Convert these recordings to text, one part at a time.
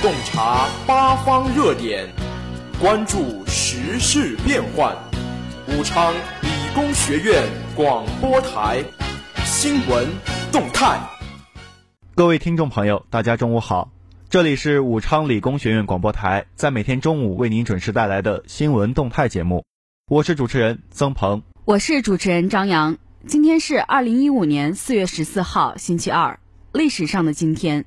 洞察八方热点，关注时事变幻。武昌理工学院广播台新闻动态。各位听众朋友，大家中午好，这里是武昌理工学院广播台，在每天中午为您准时带来的新闻动态节目，我是主持人曾鹏，我是主持人张扬。今天是二零一五年四月十四号，星期二，历史上的今天。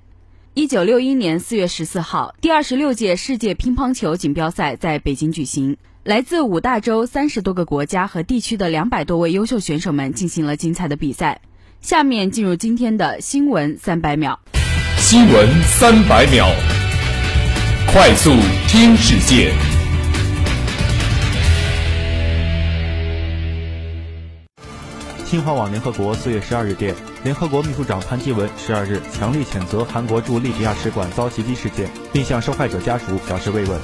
一九六一年四月十四号，第二十六届世界乒乓球锦标赛在北京举行。来自五大洲三十多个国家和地区的两百多位优秀选手们进行了精彩的比赛。下面进入今天的新闻三百秒。新闻三百秒，快速听世界。新华网联合国四月十二日电，联合国秘书长潘基文十二日强力谴责韩国驻利比亚使馆遭袭击事件，并向受害者家属表示慰问。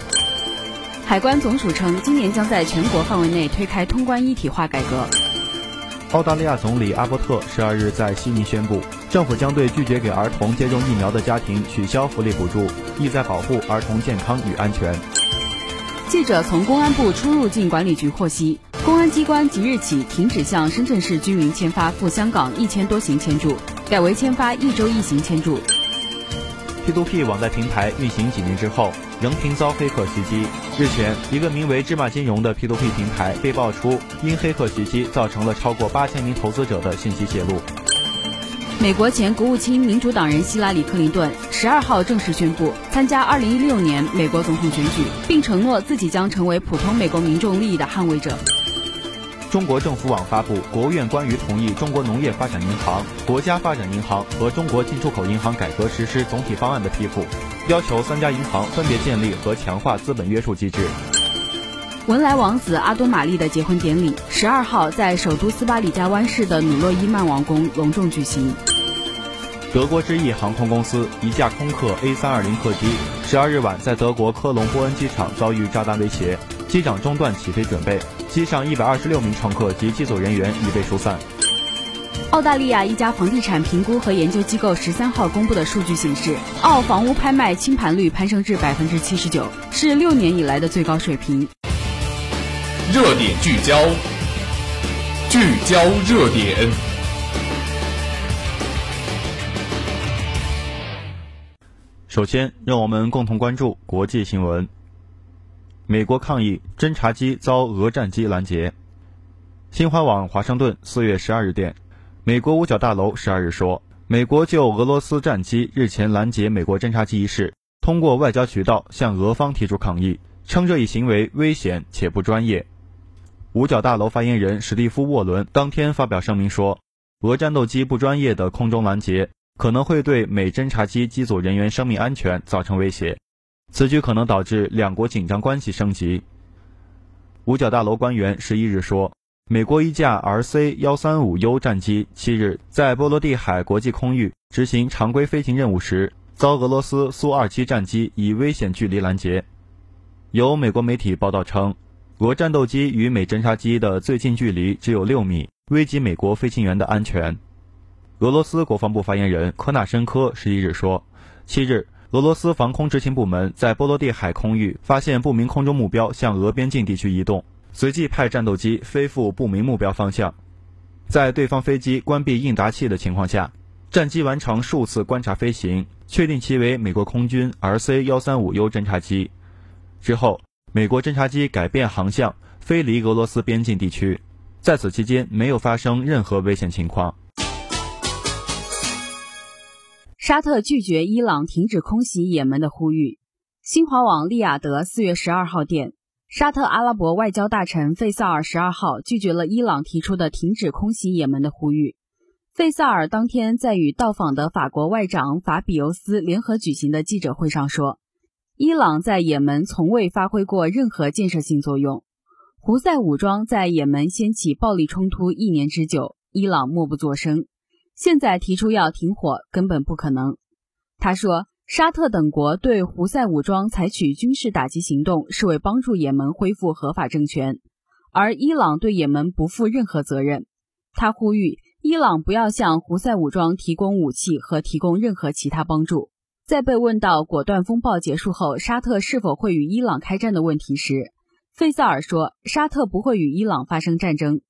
海关总署称，今年将在全国范围内推开通关一体化改革。澳大利亚总理阿伯特十二日在悉尼宣布，政府将对拒绝给儿童接种疫苗的家庭取消福利补助，意在保护儿童健康与安全。记者从公安部出入境管理局获悉。公安机关即日起停止向深圳市居民签发赴香港一千多行签注，改为签发一周一行签注。P2P 网贷平台运行几年之后，仍频遭黑客袭击。日前，一个名为“芝麻金融”的 P2P 平台被爆出因黑客袭击，造成了超过八千名投资者的信息泄露。美国前国务卿、民主党人希拉里·克林顿十二号正式宣布参加二零一六年美国总统选举，并承诺自己将成为普通美国民众利益的捍卫者。中国政府网发布，国务院关于同意中国农业发展银行、国家发展银行和中国进出口银行改革实施总体方案的批复，要求三家银行分别建立和强化资本约束机制。文莱王子阿多玛丽的结婚典礼十二号在首都斯巴里加湾市的努洛伊曼王宫隆重举行。德国之翼航空公司一架空客 A320 客机十二日晚在德国科隆波恩机场遭遇炸弹威胁，机长中断起飞准备。机上一百二十六名乘客及机组人员已被疏散。澳大利亚一家房地产评估和研究机构十三号公布的数据显示，澳房屋拍卖清盘率攀升至百分之七十九，是六年以来的最高水平。热点聚焦，聚焦热点。首先，让我们共同关注国际新闻。美国抗议侦察机遭俄战机拦截。新华网华盛顿四月十二日电，美国五角大楼十二日说，美国就俄罗斯战机日前拦截美国侦察机一事，通过外交渠道向俄方提出抗议，称这一行为危险且不专业。五角大楼发言人史蒂夫·沃伦当天发表声明说，俄战斗机不专业的空中拦截，可能会对美侦察机机组人员生命安全造成威胁。此举可能导致两国紧张关系升级。五角大楼官员十一日说，美国一架 RC 幺三五 U 战机七日在波罗的海国际空域执行常规飞行任务时，遭俄罗斯苏二七战机以危险距离拦截。有美国媒体报道称，俄战斗机与美侦察机的最近距离只有六米，危及美国飞行员的安全。俄罗斯国防部发言人科纳申科十一日说，七日。俄罗斯防空执勤部门在波罗的海空域发现不明空中目标向俄边境地区移动，随即派战斗机飞赴不明目标方向。在对方飞机关闭应答器的情况下，战机完成数次观察飞行，确定其为美国空军 RC 幺三五 U 侦察机。之后，美国侦察机改变航向，飞离俄罗斯边境地区。在此期间，没有发生任何危险情况。沙特拒绝伊朗停止空袭也门的呼吁。新华网利雅得四月十二号电，沙特阿拉伯外交大臣费萨尔十二号拒绝了伊朗提出的停止空袭也门的呼吁。费萨尔当天在与到访的法国外长法比尤斯联合举行的记者会上说，伊朗在也门从未发挥过任何建设性作用。胡塞武装在也门掀起暴力冲突一年之久，伊朗默不作声。现在提出要停火根本不可能，他说，沙特等国对胡塞武装采取军事打击行动是为帮助也门恢复合法政权，而伊朗对也门不负任何责任。他呼吁伊朗不要向胡塞武装提供武器和提供任何其他帮助。在被问到果断风暴结束后沙特是否会与伊朗开战的问题时，费萨尔说，沙特不会与伊朗发生战争。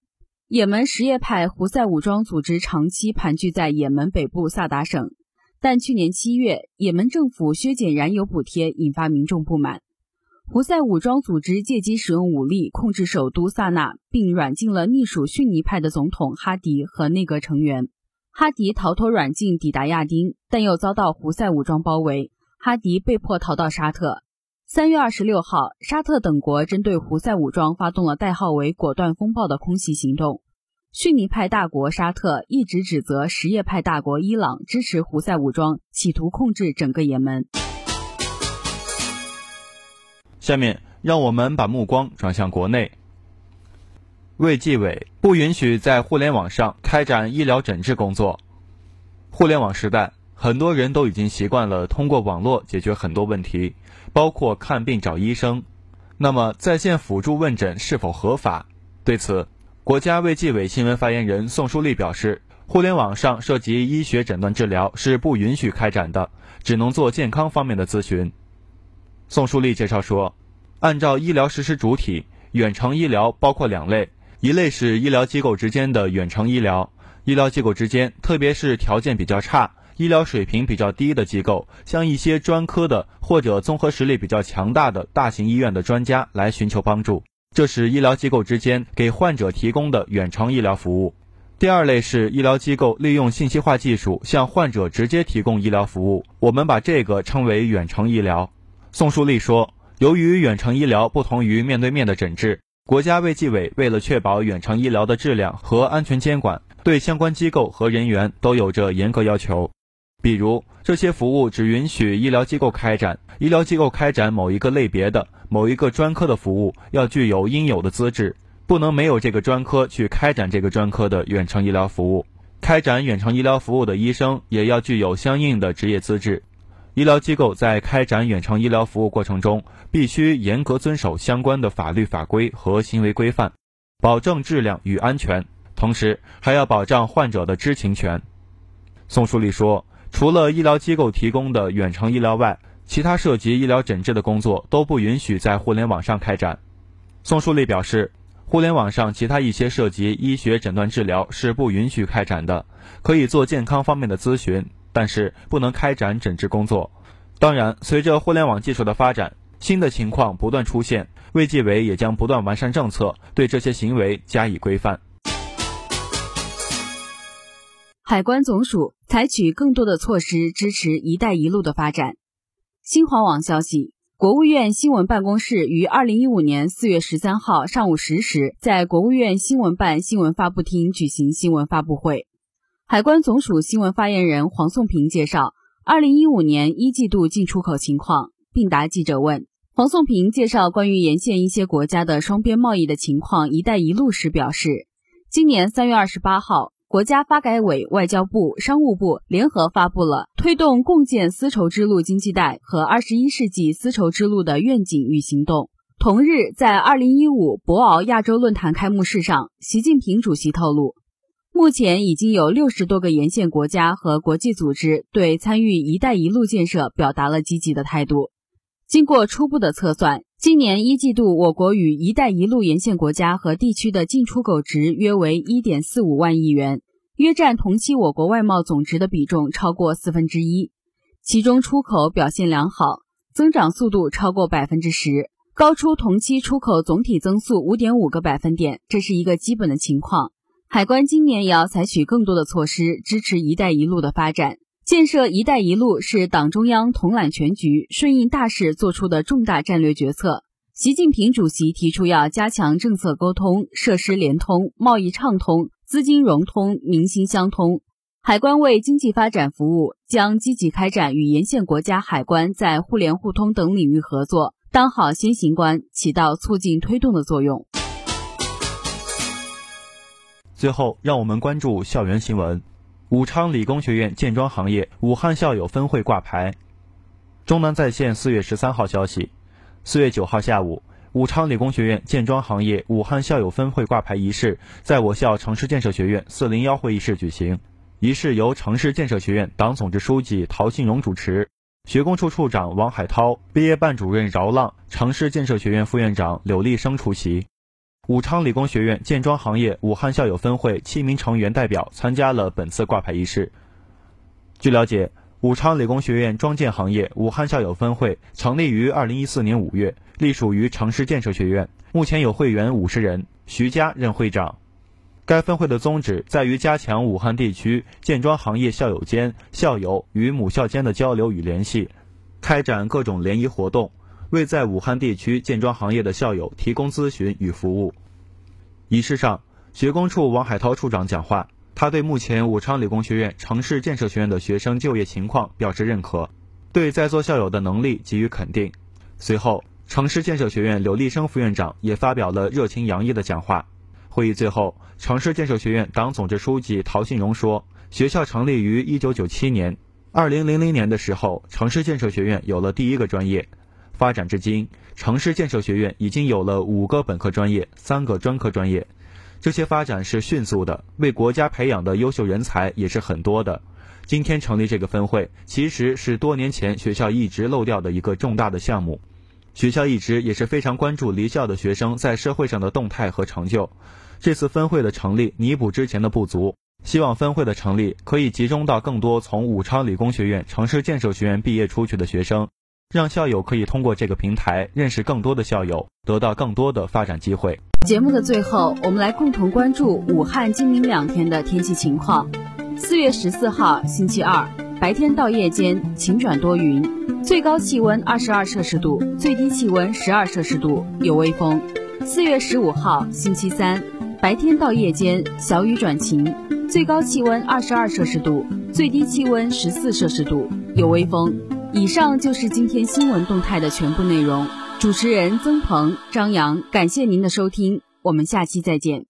也门什叶派胡塞武装组织长期盘踞在也门北部萨达省，但去年七月，也门政府削减燃油补贴，引发民众不满。胡塞武装组织借机使用武力控制首都萨那，并软禁了隶属逊尼派的总统哈迪和内阁成员。哈迪逃脱软禁，抵达亚丁，但又遭到胡塞武装包围，哈迪被迫逃到沙特。三月二十六号，沙特等国针对胡塞武装发动了代号为“果断风暴”的空袭行动。逊尼派大国沙特一直指责什叶派大国伊朗支持胡塞武装，企图控制整个也门。下面，让我们把目光转向国内。卫计委不允许在互联网上开展医疗诊治工作。互联网时代。很多人都已经习惯了通过网络解决很多问题，包括看病找医生。那么，在线辅助问诊是否合法？对此，国家卫计委新闻发言人宋树立表示，互联网上涉及医学诊断治疗是不允许开展的，只能做健康方面的咨询。宋树立介绍说，按照医疗实施主体，远程医疗包括两类，一类是医疗机构之间的远程医疗，医疗机构之间，特别是条件比较差。医疗水平比较低的机构，向一些专科的或者综合实力比较强大的大型医院的专家来寻求帮助，这是医疗机构之间给患者提供的远程医疗服务。第二类是医疗机构利用信息化技术向患者直接提供医疗服务，我们把这个称为远程医疗。宋树立说，由于远程医疗不同于面对面的诊治，国家卫计委为了确保远程医疗的质量和安全监管，对相关机构和人员都有着严格要求。比如，这些服务只允许医疗机构开展。医疗机构开展某一个类别的、某一个专科的服务，要具有应有的资质，不能没有这个专科去开展这个专科的远程医疗服务。开展远程医疗服务的医生也要具有相应的职业资质。医疗机构在开展远程医疗服务过程中，必须严格遵守相关的法律法规和行为规范，保证质量与安全，同时还要保障患者的知情权。宋树立说。除了医疗机构提供的远程医疗外，其他涉及医疗诊治的工作都不允许在互联网上开展。宋树立表示，互联网上其他一些涉及医学诊断治疗是不允许开展的，可以做健康方面的咨询，但是不能开展诊治工作。当然，随着互联网技术的发展，新的情况不断出现，卫计委也将不断完善政策，对这些行为加以规范。海关总署采取更多的措施支持“一带一路”的发展。新华网消息，国务院新闻办公室于二零一五年四月十三号上午十时，在国务院新闻办新闻发布厅举行新闻发布会。海关总署新闻发言人黄颂平介绍二零一五年一季度进出口情况，并答记者问。黄颂平介绍关于沿线一些国家的双边贸易的情况，“一带一路”时表示，今年三月二十八号。国家发改委、外交部、商务部联合发布了推动共建丝绸之路经济带和二十一世纪丝绸之路的愿景与行动。同日，在二零一五博鳌亚洲论坛开幕式上，习近平主席透露，目前已经有六十多个沿线国家和国际组织对参与“一带一路”建设表达了积极的态度。经过初步的测算，今年一季度我国与“一带一路”沿线国家和地区的进出口值约为一点四五万亿元，约占同期我国外贸总值的比重超过四分之一。其中出口表现良好，增长速度超过百分之十，高出同期出口总体增速五点五个百分点，这是一个基本的情况。海关今年也要采取更多的措施，支持“一带一路”的发展。建设“一带一路”是党中央统揽全局、顺应大势做出的重大战略决策。习近平主席提出要加强政策沟通、设施联通、贸易畅通、资金融通、民心相通。海关为经济发展服务，将积极开展与沿线国家海关在互联互通等领域合作，当好先行官，起到促进推动的作用。最后，让我们关注校园新闻。武昌理工学院建装行业武汉校友分会挂牌。中南在线四月十三号消息，四月九号下午，武昌理工学院建装行业武汉校友分会挂牌仪式在我校城市建设学院四零幺会议室举行。仪式由城市建设学院党总支书记陶信荣主持，学工处处长王海涛、毕业办主任饶浪、城市建设学院副院长柳立生出席。武昌理工学院建装行业武汉校友分会七名成员代表参加了本次挂牌仪式。据了解，武昌理工学院装建行业武汉校友分会成立于二零一四年五月，隶属于城市建设学院，目前有会员五十人，徐佳任会长。该分会的宗旨在于加强武汉地区建装行业校友间校友与母校间的交流与联系，开展各种联谊活动，为在武汉地区建装行业的校友提供咨询与服务。仪式上，学工处王海涛处长讲话，他对目前武昌理工学院城市建设学院的学生就业情况表示认可，对在座校友的能力给予肯定。随后，城市建设学院柳立生副院长也发表了热情洋溢的讲话。会议最后，城市建设学院党总支书记陶信荣说：“学校成立于1997年，2000年的时候，城市建设学院有了第一个专业。发展至今，城市建设学院已经有了五个本科专业，三个专科专业。这些发展是迅速的，为国家培养的优秀人才也是很多的。今天成立这个分会，其实是多年前学校一直漏掉的一个重大的项目。学校一直也是非常关注离校的学生在社会上的动态和成就。”这次分会的成立弥补之前的不足，希望分会的成立可以集中到更多从武昌理工学院城市建设学院毕业出去的学生，让校友可以通过这个平台认识更多的校友，得到更多的发展机会。节目的最后，我们来共同关注武汉今明两天的天气情况。四月十四号星期二，白天到夜间晴转多云，最高气温二十二摄氏度，最低气温十二摄氏度，有微风。四月十五号星期三。白天到夜间小雨转晴，最高气温二十二摄氏度，最低气温十四摄氏度，有微风。以上就是今天新闻动态的全部内容。主持人曾鹏、张扬，感谢您的收听，我们下期再见。